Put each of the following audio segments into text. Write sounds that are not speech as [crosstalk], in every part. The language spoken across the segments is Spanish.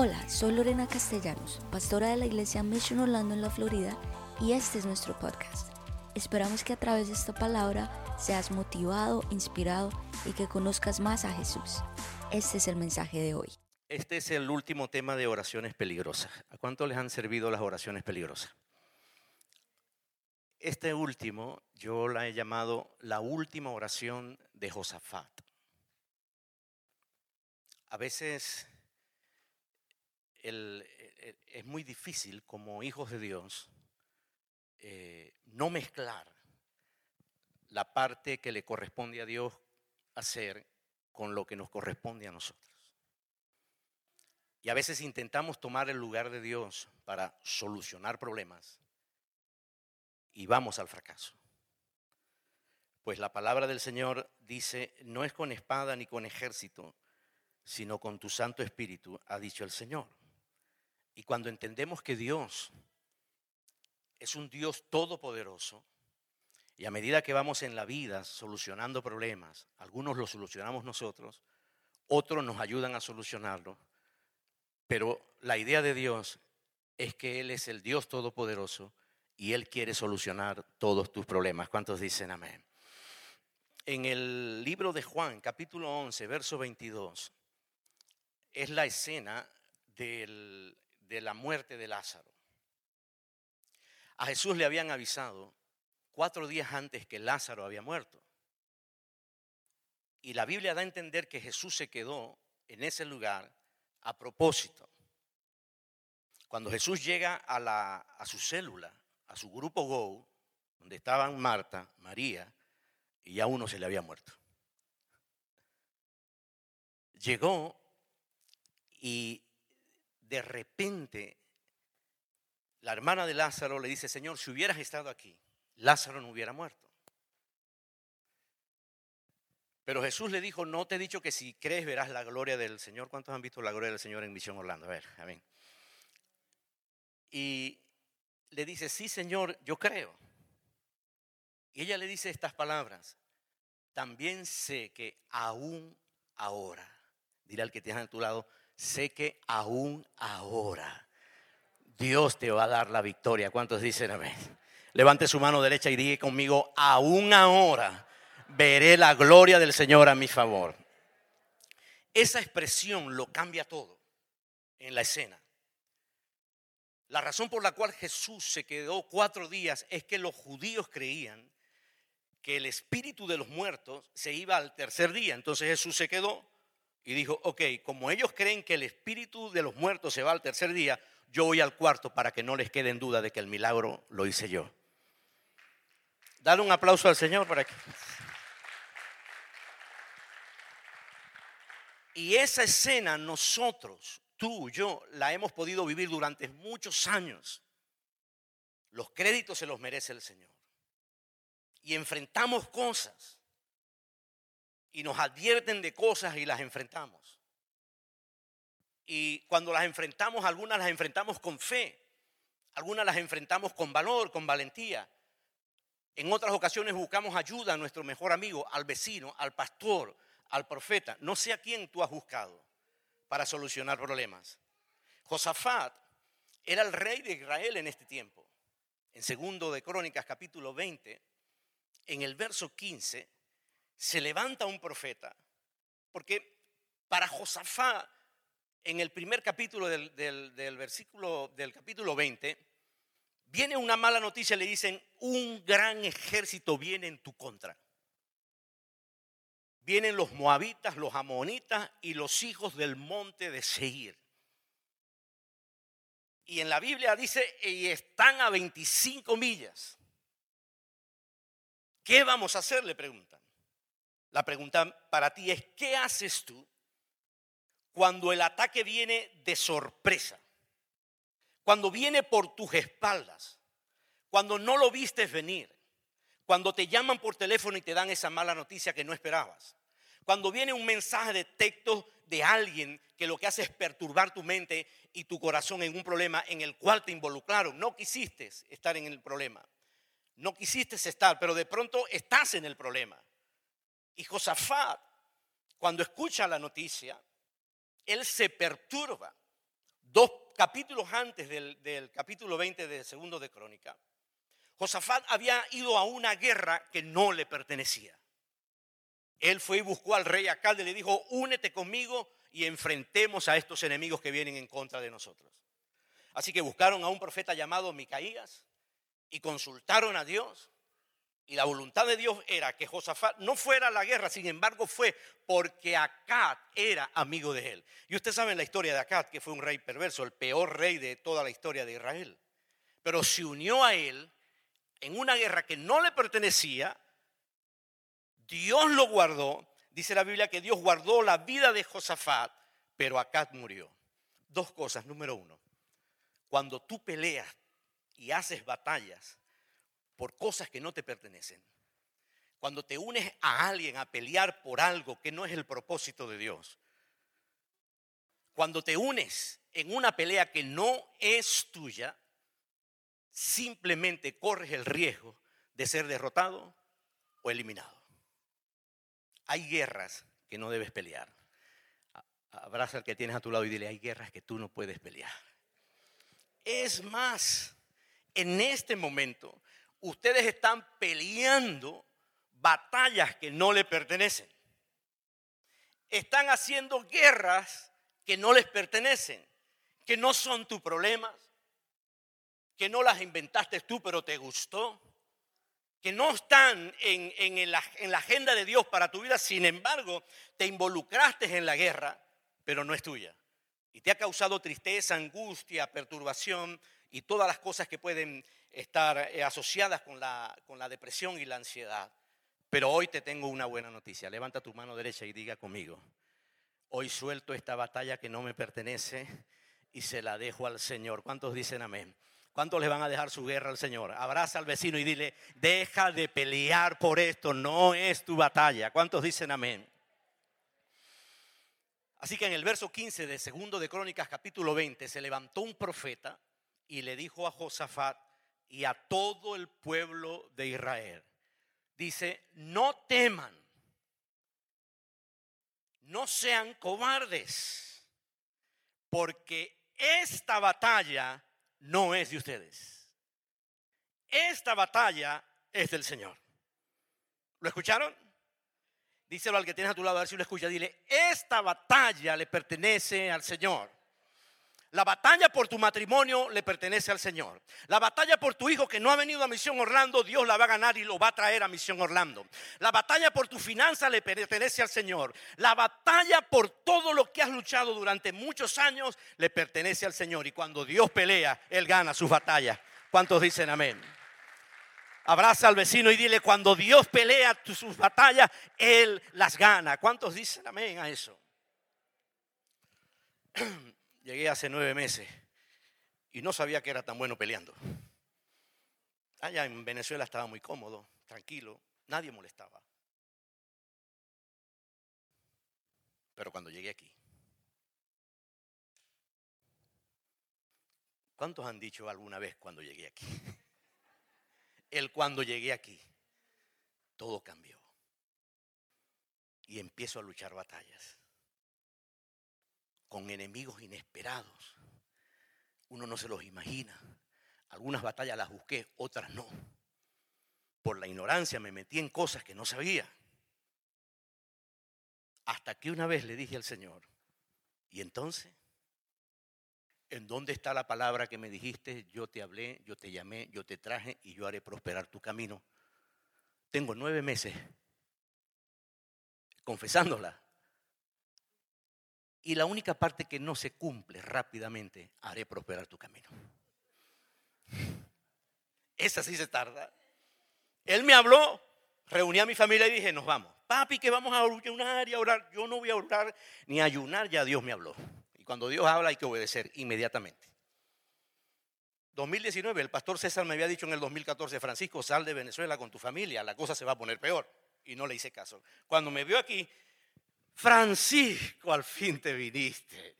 Hola, soy Lorena Castellanos, pastora de la iglesia Mission Orlando en la Florida, y este es nuestro podcast. Esperamos que a través de esta palabra seas motivado, inspirado y que conozcas más a Jesús. Este es el mensaje de hoy. Este es el último tema de oraciones peligrosas. ¿A cuánto les han servido las oraciones peligrosas? Este último yo la he llamado la última oración de Josafat. A veces es muy difícil como hijos de Dios eh, no mezclar la parte que le corresponde a Dios hacer con lo que nos corresponde a nosotros. Y a veces intentamos tomar el lugar de Dios para solucionar problemas y vamos al fracaso. Pues la palabra del Señor dice, no es con espada ni con ejército, sino con tu Santo Espíritu, ha dicho el Señor. Y cuando entendemos que Dios es un Dios todopoderoso, y a medida que vamos en la vida solucionando problemas, algunos los solucionamos nosotros, otros nos ayudan a solucionarlo, pero la idea de Dios es que Él es el Dios todopoderoso y Él quiere solucionar todos tus problemas. ¿Cuántos dicen amén? En el libro de Juan, capítulo 11, verso 22, es la escena del de la muerte de Lázaro. A Jesús le habían avisado cuatro días antes que Lázaro había muerto. Y la Biblia da a entender que Jesús se quedó en ese lugar a propósito. Cuando Jesús llega a, la, a su célula, a su grupo Go, donde estaban Marta, María, y ya uno se le había muerto. Llegó y de repente la hermana de Lázaro le dice, Señor, si hubieras estado aquí, Lázaro no hubiera muerto. Pero Jesús le dijo, no te he dicho que si crees verás la gloria del Señor. ¿Cuántos han visto la gloria del Señor en Misión Orlando? A ver, amén. Y le dice, sí, Señor, yo creo. Y ella le dice estas palabras, también sé que aún ahora, dirá el que tienes a tu lado, sé que aún ahora Dios te va a dar la victoria. ¿Cuántos dicen amén? Levante su mano derecha y diga conmigo, aún ahora veré la gloria del Señor a mi favor. Esa expresión lo cambia todo en la escena. La razón por la cual Jesús se quedó cuatro días es que los judíos creían que el espíritu de los muertos se iba al tercer día. Entonces Jesús se quedó y dijo, ok, como ellos creen que el espíritu de los muertos se va al tercer día, yo voy al cuarto para que no les quede en duda de que el milagro lo hice yo. Dale un aplauso al Señor para que... Y esa escena nosotros, tú, yo, la hemos podido vivir durante muchos años. Los créditos se los merece el Señor. Y enfrentamos cosas y nos advierten de cosas y las enfrentamos. Y cuando las enfrentamos, algunas las enfrentamos con fe, algunas las enfrentamos con valor, con valentía. En otras ocasiones buscamos ayuda a nuestro mejor amigo, al vecino, al pastor, al profeta. No sé a quién tú has buscado para solucionar problemas. Josafat era el rey de Israel en este tiempo. En segundo de Crónicas capítulo 20, en el verso 15, se levanta un profeta, porque para Josafá, en el primer capítulo del, del, versículo del capítulo 20, viene una mala noticia, le dicen, un gran ejército viene en tu contra. Vienen los moabitas, los amonitas y los hijos del monte de Seir. Y en la Biblia dice, y están a 25 millas. ¿Qué vamos a hacer? Le preguntan. La pregunta para ti es, ¿qué haces tú cuando el ataque viene de sorpresa? Cuando viene por tus espaldas, cuando no lo vistes venir, cuando te llaman por teléfono y te dan esa mala noticia que no esperabas, cuando viene un mensaje de texto de alguien que lo que hace es perturbar tu mente y tu corazón en un problema en el cual te involucraron, no quisiste estar en el problema, no quisiste estar, pero de pronto estás en el problema. Y Josafat, cuando escucha la noticia, él se perturba. dos capítulos antes del, capítulo 20 de Segundo de Crónica, Josafat había ido a una guerra que no le pertenecía. Él fue y buscó al rey Acab y le dijo, únete conmigo y enfrentemos a estos enemigos que vienen en contra de nosotros. Así que buscaron a un profeta llamado Micaías y consultaron a Dios. Y la voluntad de Dios era que Josafat no fuera a la guerra, sin embargo fue porque Acab era amigo de él. Y ustedes saben la historia de Acab, que fue un rey perverso, el peor rey de toda la historia de Israel. Pero se unió a él en una guerra que no le pertenecía, Dios lo guardó. Dice la Biblia que Dios guardó la vida de Josafat, pero Acab murió. Dos cosas. Número uno, cuando tú peleas y haces batallas por cosas que no te pertenecen, cuando te unes a alguien a pelear por algo que no es el propósito de Dios, cuando te unes en una pelea que no es tuya, simplemente corres el riesgo de ser derrotado o eliminado. Hay guerras que no debes pelear. Abraza al que tienes a tu lado y dile, hay guerras que tú no puedes pelear. Es más, en este momento ustedes están peleando batallas que no le pertenecen. Están haciendo guerras que no les pertenecen, que no son tu problema, que no las inventaste tú, pero te gustó, que no están en, en, la, en, la, agenda de Dios para tu vida, sin embargo, te involucraste en la guerra, pero no es tuya. Y te ha causado tristeza, angustia, perturbación y todas las cosas que pueden estar eh, asociadas con la, con la depresión y la ansiedad. Pero hoy te tengo una buena noticia. Levanta tu mano derecha y diga conmigo, hoy suelto esta batalla que no me pertenece y se la dejo al Señor. ¿Cuántos dicen amén? ¿Cuántos le van a dejar su guerra al Señor? Abraza al vecino y dile, deja de pelear por esto, no es tu batalla. ¿Cuántos dicen amén? Así que en el verso 15 de segundo de Crónicas capítulo 20 se levantó un profeta y le dijo a Josafat y a todo el pueblo de Israel, dice, no teman, no sean cobardes, porque esta batalla no es de ustedes. Esta batalla es del Señor. ¿Lo escucharon? Díselo al que tienes a tu lado a ver si lo escucha. Dile, esta batalla le pertenece al Señor. La batalla por tu matrimonio le pertenece al Señor. La batalla por tu hijo que no ha venido a Misión Orlando, Dios la va a ganar y lo va a traer a Misión Orlando. La batalla por tu finanza le pertenece al Señor. La batalla por todo lo que has luchado durante muchos años le pertenece al Señor. Y cuando Dios pelea, Él gana sus batallas. ¿Cuántos dicen amén? Abraza al vecino y dile, cuando Dios pelea sus batallas, Él las gana. ¿Cuántos dicen amén a eso? [clears throat] Llegué hace nueve meses y no sabía que era tan bueno peleando. Allá en Venezuela estaba muy cómodo, tranquilo, nadie molestaba. Pero cuando llegué aquí, ¿cuántos han dicho alguna vez cuando llegué aquí? El cuando llegué aquí, todo cambió. Y empiezo a luchar batallas con enemigos inesperados. Uno no se los imagina. Algunas batallas las busqué, otras no. Por la ignorancia me metí en cosas que no sabía. Hasta que una vez le dije al Señor, ¿y entonces? ¿En dónde está la palabra que me dijiste? Yo te hablé, yo te llamé, yo te traje y yo haré prosperar tu camino. Tengo nueve meses confesándola. Y la única parte que no se cumple rápidamente, haré prosperar tu camino. Esa sí se tarda. Él me habló, reuní a mi familia y dije, nos vamos. Papi, que vamos a ayunar y a orar. Yo no voy a orar ni a ayunar, ya Dios me habló. Y cuando Dios habla hay que obedecer inmediatamente. 2019, el pastor César me había dicho en el 2014, Francisco, sal de Venezuela con tu familia, la cosa se va a poner peor. Y no le hice caso. Cuando me vio aquí, Francisco, al fin te viniste.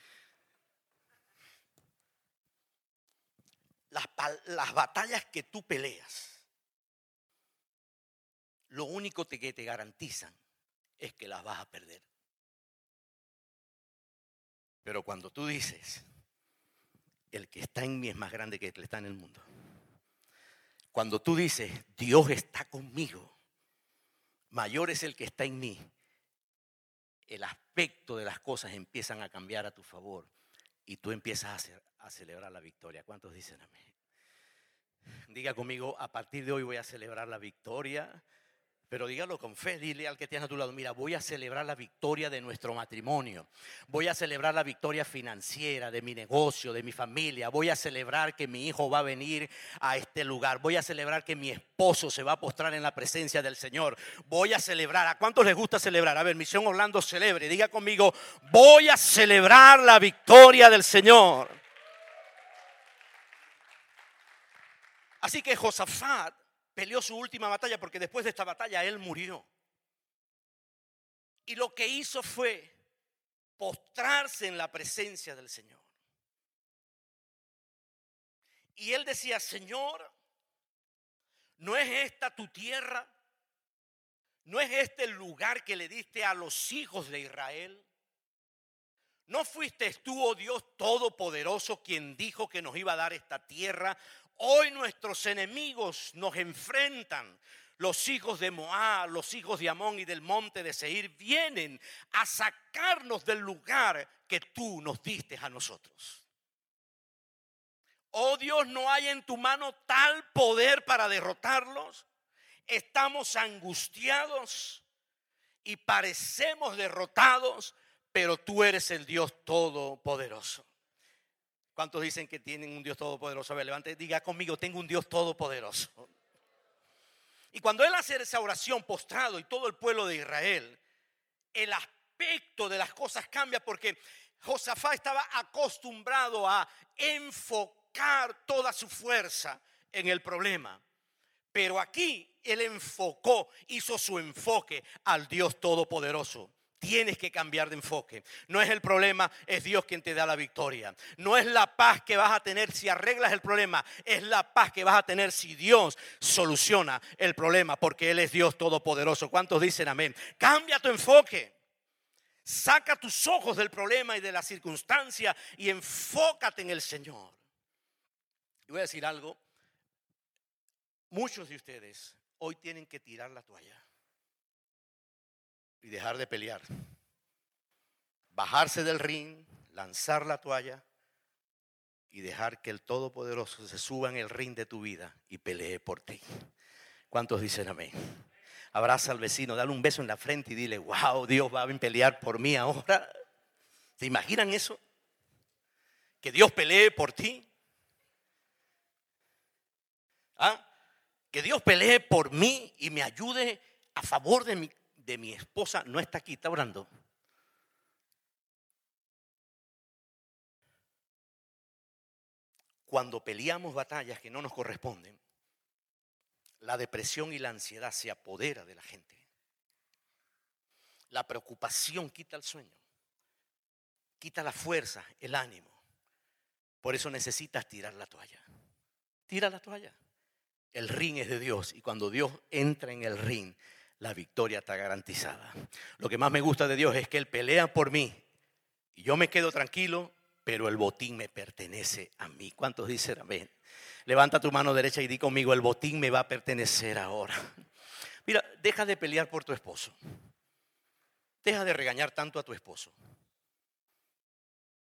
Las, las batallas que tú peleas, lo único que te garantizan es que las vas a perder. Pero cuando tú dices, el que está en mí es más grande que el que está en el mundo. Cuando tú dices, Dios está conmigo, mayor es el que está en mí, el aspecto de las cosas empiezan a cambiar a tu favor y tú empiezas a, celebrar la victoria. ¿Cuántos dicen amén? Diga conmigo, a partir de hoy voy a celebrar la victoria pero dígalo con fe, dile al que tienes a tu lado, mira, voy a celebrar la victoria de nuestro matrimonio, voy a celebrar la victoria financiera de mi negocio, de mi familia, voy a celebrar que mi hijo va a venir a este lugar, voy a celebrar que mi esposo se va a postrar en la presencia del Señor, voy a celebrar, ¿a cuántos les gusta celebrar? A ver, Misión Orlando celebre, diga conmigo, voy a celebrar la victoria del Señor. Así que Josafat peleó su última batalla porque después de esta batalla él murió. Y lo que hizo fue postrarse en la presencia del Señor. Y él decía, Señor, ¿no es esta tu tierra? ¿No es este el lugar que le diste a los hijos de Israel? ¿No fuiste tú, oh Dios Todopoderoso, quien dijo que nos iba a dar esta tierra Hoy nuestros enemigos nos enfrentan. Los hijos de Moab, los hijos de Amón y del monte de Seir vienen a sacarnos del lugar que tú nos diste a nosotros. Oh Dios, no hay en tu mano tal poder para derrotarlos. Estamos angustiados y parecemos derrotados, pero tú eres el Dios todopoderoso. ¿Cuántos dicen que tienen un Dios todopoderoso? A ver, levante, diga conmigo, tengo un Dios todopoderoso. Y cuando él hace esa oración postrado y todo el pueblo de Israel, el aspecto de las cosas cambia porque Josafá estaba acostumbrado a enfocar toda su fuerza en el problema. Pero aquí él enfocó, hizo su enfoque al Dios Todopoderoso. Tienes que cambiar de enfoque. No es el problema, es Dios quien te da la victoria. No es la paz que vas a tener si arreglas el problema, es la paz que vas a tener si Dios soluciona el problema, porque Él es Dios todopoderoso. ¿Cuántos dicen amén? Cambia tu enfoque. Saca tus ojos del problema y de la circunstancia y enfócate en el Señor. Y voy a decir algo. Muchos de ustedes hoy tienen que tirar la toalla y dejar de pelear. Bajarse del ring, lanzar la toalla y dejar que el Todopoderoso se suba en el ring de tu vida y pelee por ti. ¿Cuántos dicen amén? Abraza al vecino, dale un beso en la frente y dile, wow, Dios va a pelear por mí ahora. ¿Se imaginan eso? Que Dios pelee por ti. ¿Ah? Que Dios pelee por mí y me ayude a favor de mi de mi esposa no está aquí, está orando. Cuando peleamos batallas que no nos corresponden, la depresión y la ansiedad se apodera de la gente. La preocupación quita el sueño, quita la fuerza, el ánimo. Por eso necesitas tirar la toalla. Tira la toalla. El ring es de Dios y cuando Dios entra en el ring, la victoria está garantizada. Lo que más me gusta de Dios es que Él pelea por mí y yo me quedo tranquilo, pero el botín me pertenece a mí. ¿Cuántos dicen amén? Levanta tu mano derecha y di conmigo, el botín me va a pertenecer ahora. Mira, deja de pelear por tu esposo. Deja de regañar tanto a tu esposo.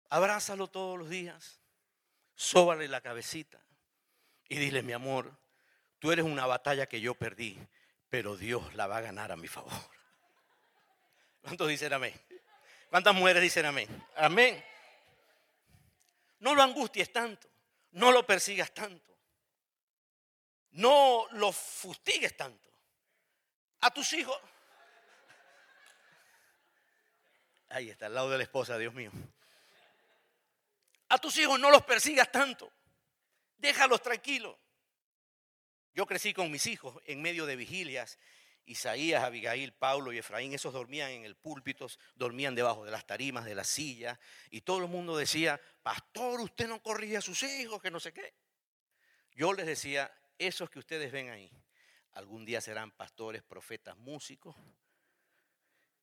Abrázalo todos los días. Sóbale la cabecita y dile, mi amor, tú eres una batalla que yo perdí, pero Dios la va a ganar a mi favor. ¿Cuántos dicen amén? ¿Cuántas mujeres dicen amén? Amén. No lo angusties tanto, no lo persigas tanto, no lo fustigues tanto. A tus hijos, ahí está, al lado de la esposa, Dios mío. A tus hijos no los persigas tanto, déjalos tranquilos. Yo crecí con mis hijos en medio de vigilias. Isaías, Abigail, Paulo y Efraín, esos dormían en el púlpito, dormían debajo de las tarimas, de las sillas, y todo el mundo decía, pastor, usted no corrige a sus hijos, que no sé qué. Yo les decía, esos que ustedes ven ahí, algún día serán pastores, profetas, músicos,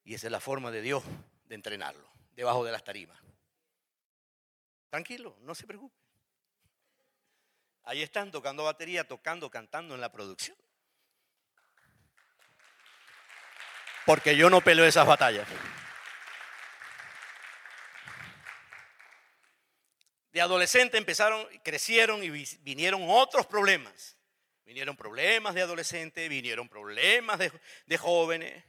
y esa es la forma de Dios de entrenarlo, debajo de las tarimas. Tranquilo, no se preocupe. Ahí están tocando batería, tocando, cantando en la producción. Porque yo no peleo esas batallas. De adolescente empezaron, crecieron y vinieron otros problemas. Vinieron problemas de adolescente, vinieron problemas de, jóvenes,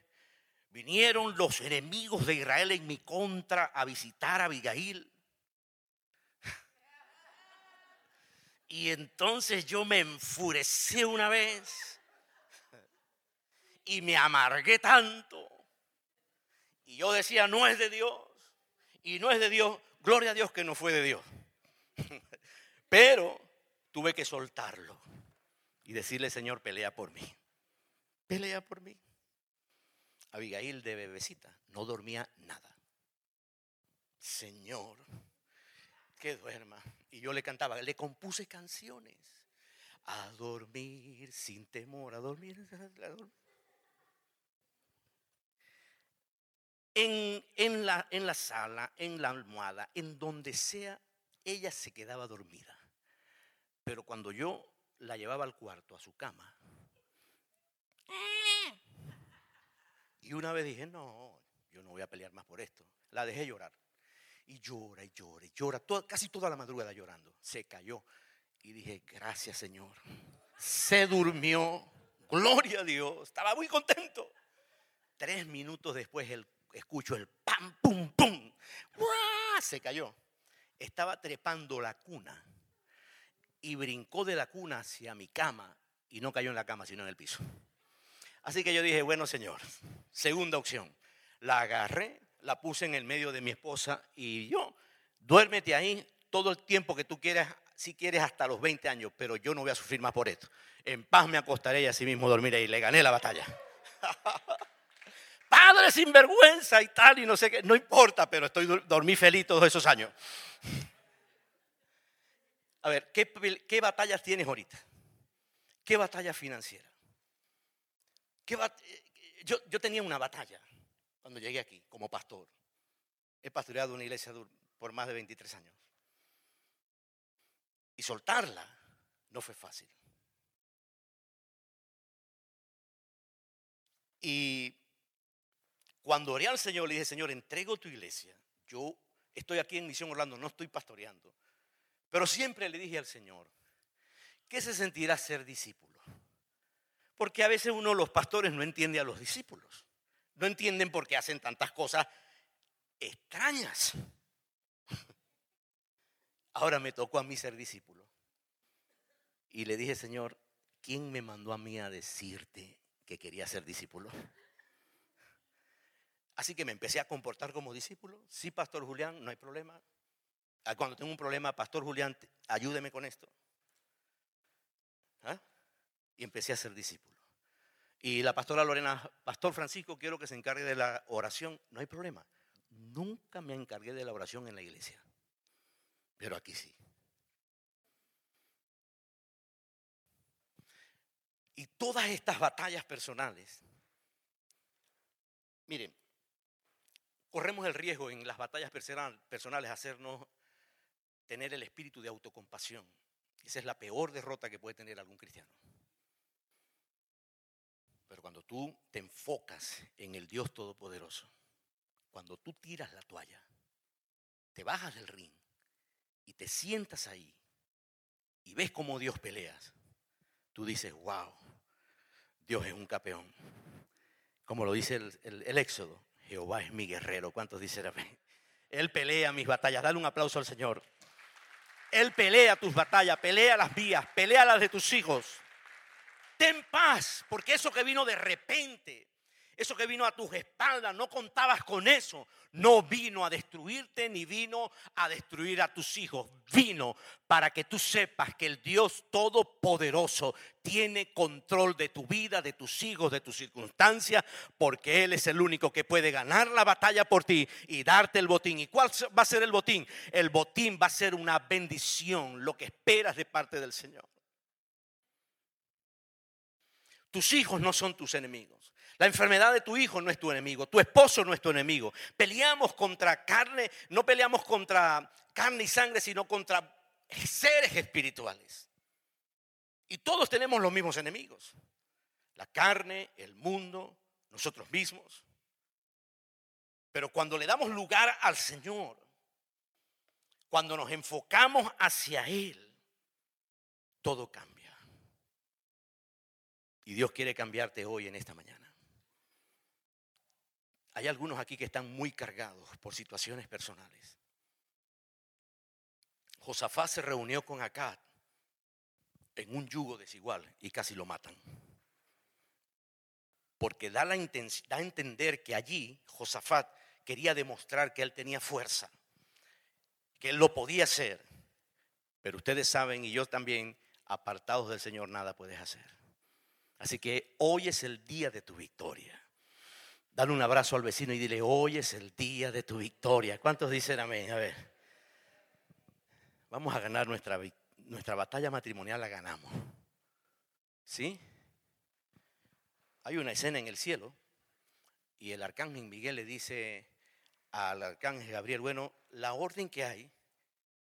vinieron los enemigos de Israel en mi contra a visitar a Abigail. Y entonces yo me enfurecí una vez y me amargué tanto. Y yo decía, no es de Dios. Y no es de Dios. Gloria a Dios que no fue de Dios. [laughs] Pero tuve que soltarlo y decirle, Señor, pelea por mí. Pelea por mí. Abigail de bebecita no dormía nada. Señor, que duerma. Y yo le cantaba, le compuse canciones. A dormir sin temor, [laughs] a dormir. En, en, la, en la sala, en la almohada, en donde sea, ella se quedaba dormida. Pero cuando yo la llevaba al cuarto, a su cama. Y una vez dije, no, yo no voy a pelear más por esto. La dejé llorar. Y llora y llora y llora, casi toda la madrugada llorando. Se cayó. Y dije, gracias Señor. Se durmió. Gloria a Dios. Estaba muy contento. Tres minutos después el, escucho el pam, pum, pum. Se cayó. Estaba trepando la cuna y brincó de la cuna hacia mi cama y no cayó en la cama, sino en el piso. Así que yo dije, bueno, Señor, segunda opción. La agarré, la puse en el medio de mi esposa y yo, duérmete ahí todo el tiempo que tú quieras, si quieres hasta los 20 años, pero yo no voy a sufrir más por esto. En paz me acostaré y así mismo dormiré y le gané la batalla. [laughs] Padre sin vergüenza y tal y no sé qué, no importa, pero estoy dormí feliz todos esos años. A ver, ¿qué, batallas tienes ahorita? ¿Qué batalla financiera? yo, yo tenía una batalla cuando llegué aquí como pastor. He pastoreado una iglesia por más de 23 años. Y soltarla no fue fácil. Y cuando oré al Señor, le dije, Señor, entrego tu iglesia. Yo estoy aquí en Misión Orlando, no estoy pastoreando. Pero siempre le dije al Señor, ¿qué se sentirá ser discípulo? Porque a veces uno, los pastores, no entiende a los discípulos. No entienden por qué hacen tantas cosas extrañas. Ahora me tocó a mí ser discípulo. Y le dije, Señor, ¿quién me mandó a mí a decirte que quería ser discípulo? Así que me empecé a comportar como discípulo. Sí, Pastor Julián, no hay problema. Ah, cuando tengo un problema, Pastor Julián, ayúdeme con esto. ¿Ah? Y empecé a ser discípulo. Y la pastora Lorena, Pastor Francisco, quiero que se encargue de la oración. No hay problema. Nunca me encargué de la oración en la iglesia. Pero aquí sí. Y todas estas batallas personales, miren, corremos el riesgo en las batallas personales hacernos tener el espíritu de autocompasión. Esa es la peor derrota que puede tener algún cristiano. Pero cuando tú te enfocas en el Dios Todopoderoso, cuando tú tiras la toalla, te bajas del ring y te sientas ahí y ves cómo Dios peleas, tú dices, wow, Dios es un campeón. Como lo dice el, Éxodo, Jehová es mi guerrero. ¿Cuántos dicen Él pelea mis batallas. Dale un aplauso al Señor. Él pelea tus batallas, pelea las vías, pelea las de tus hijos. Ten paz, porque eso que vino de repente, eso que vino a tus espaldas, no contabas con eso. No vino a destruirte ni vino a destruir a tus hijos. Vino para que tú sepas que el Dios Todopoderoso tiene control de tu vida, de tus hijos, de tus circunstancias, porque Él es el único que puede ganar la batalla por ti y darte el botín. ¿Y cuál va a ser el botín? El botín va a ser una bendición, lo que esperas de parte del Señor. Tus hijos no son tus enemigos. La enfermedad de tu hijo no es tu enemigo, tu esposo no es tu enemigo. Peleamos contra carne, no peleamos contra carne y sangre, sino contra seres espirituales. Y todos tenemos los mismos enemigos. La carne, el mundo, nosotros mismos. Pero cuando le damos lugar al Señor, cuando nos enfocamos hacia Él, todo cambia. Y Dios quiere cambiarte hoy en esta mañana. Hay algunos aquí que están muy cargados por situaciones personales. Josafat se reunió con Acad en un yugo desigual y casi lo matan. Porque da, la da a entender que allí Josafat quería demostrar que él tenía fuerza, que él lo podía hacer. Pero ustedes saben, y yo también, apartados del Señor nada puedes hacer. Así que hoy es el día de tu victoria. Dale un abrazo al vecino y dile, hoy es el día de tu victoria. ¿Cuántos dicen amén? A ver. Vamos a ganar nuestra, nuestra batalla matrimonial, la ganamos. ¿Sí? Hay una escena en el cielo y el arcángel Miguel le dice al arcángel Gabriel, bueno, la orden que hay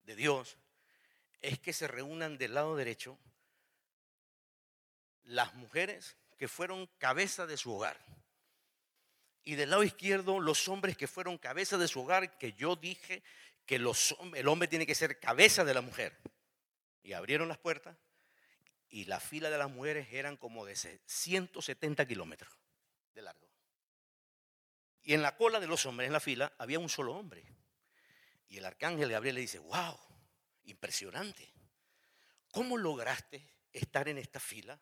de Dios es que se reúnan del lado derecho las mujeres que fueron cabeza de su hogar. Y del lado izquierdo los hombres que fueron cabeza de su hogar, que yo dije que el hombre tiene que ser cabeza de la mujer. Y abrieron las puertas y la fila de las mujeres eran como de 170 kilómetros de largo. Y en la cola de los hombres, en la fila, había un solo hombre. Y el arcángel Gabriel le dice, wow, impresionante. ¿Cómo lograste estar en esta fila?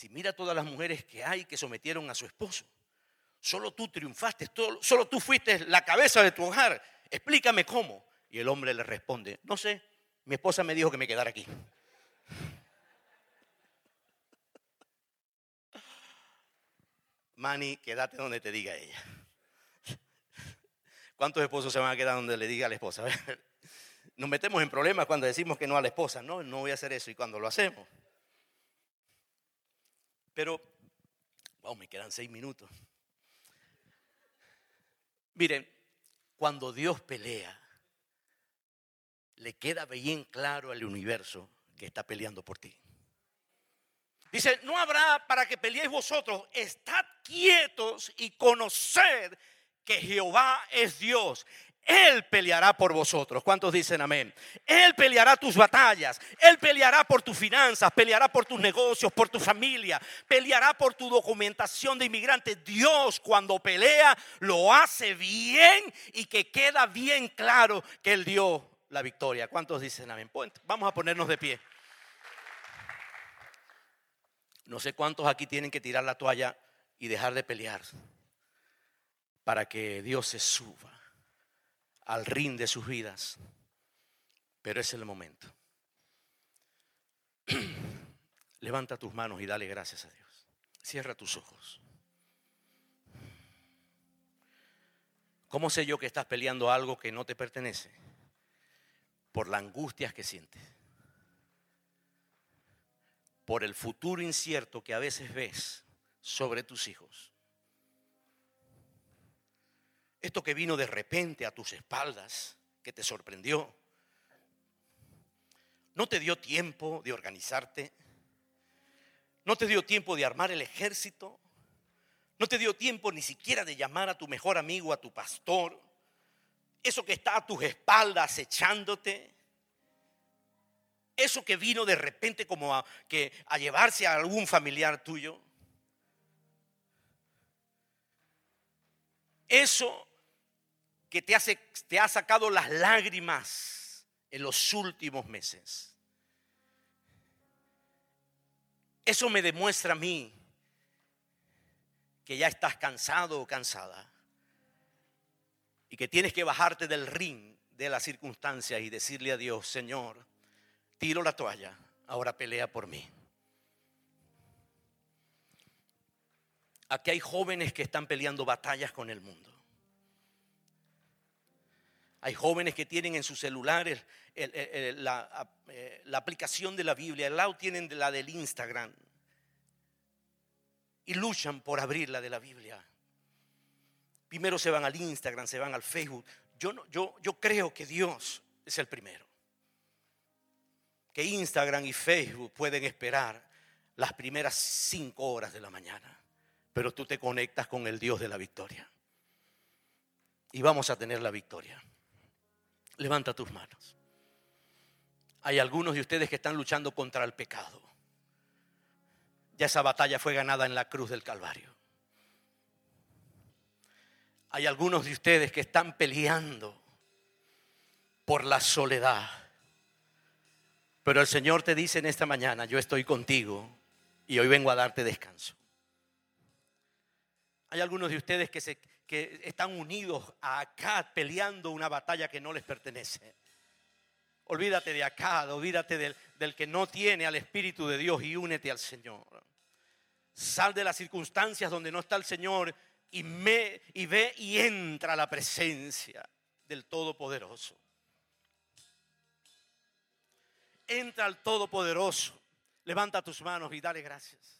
Si mira todas las mujeres que hay que sometieron a su esposo. Solo tú triunfaste, solo tú fuiste la cabeza de tu hogar. Explícame cómo. Y el hombre le responde, no sé, mi esposa me dijo que me quedara aquí. Manny, quédate donde te diga ella. ¿Cuántos esposos se van a quedar donde le diga a la esposa? [laughs] Nos metemos en problemas cuando decimos que no a la esposa. No, no voy a hacer eso. Y cuando lo hacemos. Pero, wow, me quedan seis minutos. Miren, cuando Dios pelea, le queda bien claro al universo que está peleando por ti. Dice, no habrá para que peleéis vosotros, estad quietos y conoced que Jehová es Dios. Él peleará por vosotros. ¿Cuántos dicen amén? Él peleará tus batallas. Él peleará por tus finanzas, peleará por tus negocios, por tu familia, peleará por tu documentación de inmigrante. Dios cuando pelea lo hace bien y que queda bien claro que Él dio la victoria. ¿Cuántos dicen amén? Vamos a ponernos de pie. No sé cuántos aquí tienen que tirar la toalla y dejar de pelear para que Dios se suba al ring de sus vidas. Pero es el momento. [clears throat] Levanta tus manos y dale gracias a Dios. Cierra tus ojos. ¿Cómo sé yo que estás peleando algo que no te pertenece? Por las angustias que sientes. Por el futuro incierto que a veces ves sobre tus hijos. Esto que vino de repente a tus espaldas, que te sorprendió, no te dio tiempo de organizarte, no te dio tiempo de armar el ejército, no te dio tiempo ni siquiera de llamar a tu mejor amigo, a tu pastor, eso que está a tus espaldas echándote, eso que vino de repente como a, que, a llevarse a algún familiar tuyo. Eso que te, hace, te ha sacado las lágrimas en los últimos meses. Eso me demuestra a mí que ya estás cansado o cansada y que tienes que bajarte del ring de las circunstancias y decirle a Dios, Señor, tiro la toalla, ahora pelea por mí. Aquí hay jóvenes que están peleando batallas con el mundo. Hay jóvenes que tienen en sus celulares la, eh, la, aplicación de la Biblia, al lado tienen la del Instagram y luchan por abrir la de la Biblia. Primero se van al Instagram, se van al Facebook. Yo, no, yo, yo creo que Dios es el primero. que Instagram y Facebook pueden esperar las primeras cinco horas de la mañana, pero tú te conectas con el Dios de la victoria. Y vamos a tener la victoria. Levanta tus manos. Hay algunos de ustedes que están luchando contra el pecado. Ya esa batalla fue ganada en la cruz del Calvario. Hay algunos de ustedes que están peleando por la soledad. Pero el Señor te dice en esta mañana, yo estoy contigo y hoy vengo a darte descanso. Hay algunos de ustedes que, se, que están unidos acá peleando una batalla que no les pertenece. Olvídate de acá, olvídate del, que no tiene al Espíritu de Dios y únete al Señor. Sal de las circunstancias donde no está el Señor y, y ve y entra a la presencia del Todopoderoso. Entra al Todopoderoso. Levanta tus manos y dale gracias.